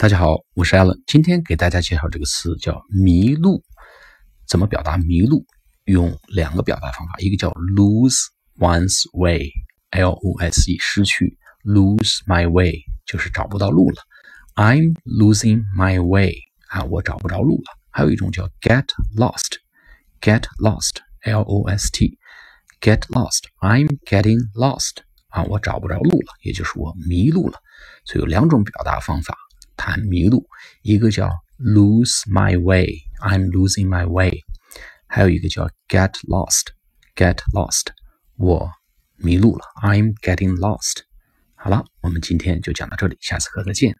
大家好，我是 Allen，今天给大家介绍这个词叫迷路。怎么表达迷路？用两个表达方法，一个叫 lose one's way，L O S E，失去；lose my way 就是找不到路了。I'm losing my way 啊，我找不着路了。还有一种叫 get lost，get lost，L O S T，get lost，I'm getting lost 啊，我找不着路了，也就是我迷路了。所以有两种表达方法。谈迷路，一个叫 lose my way，I'm losing my way，还有一个叫 get lost，get lost，我迷路了，I'm getting lost。好了，我们今天就讲到这里，下次课再见。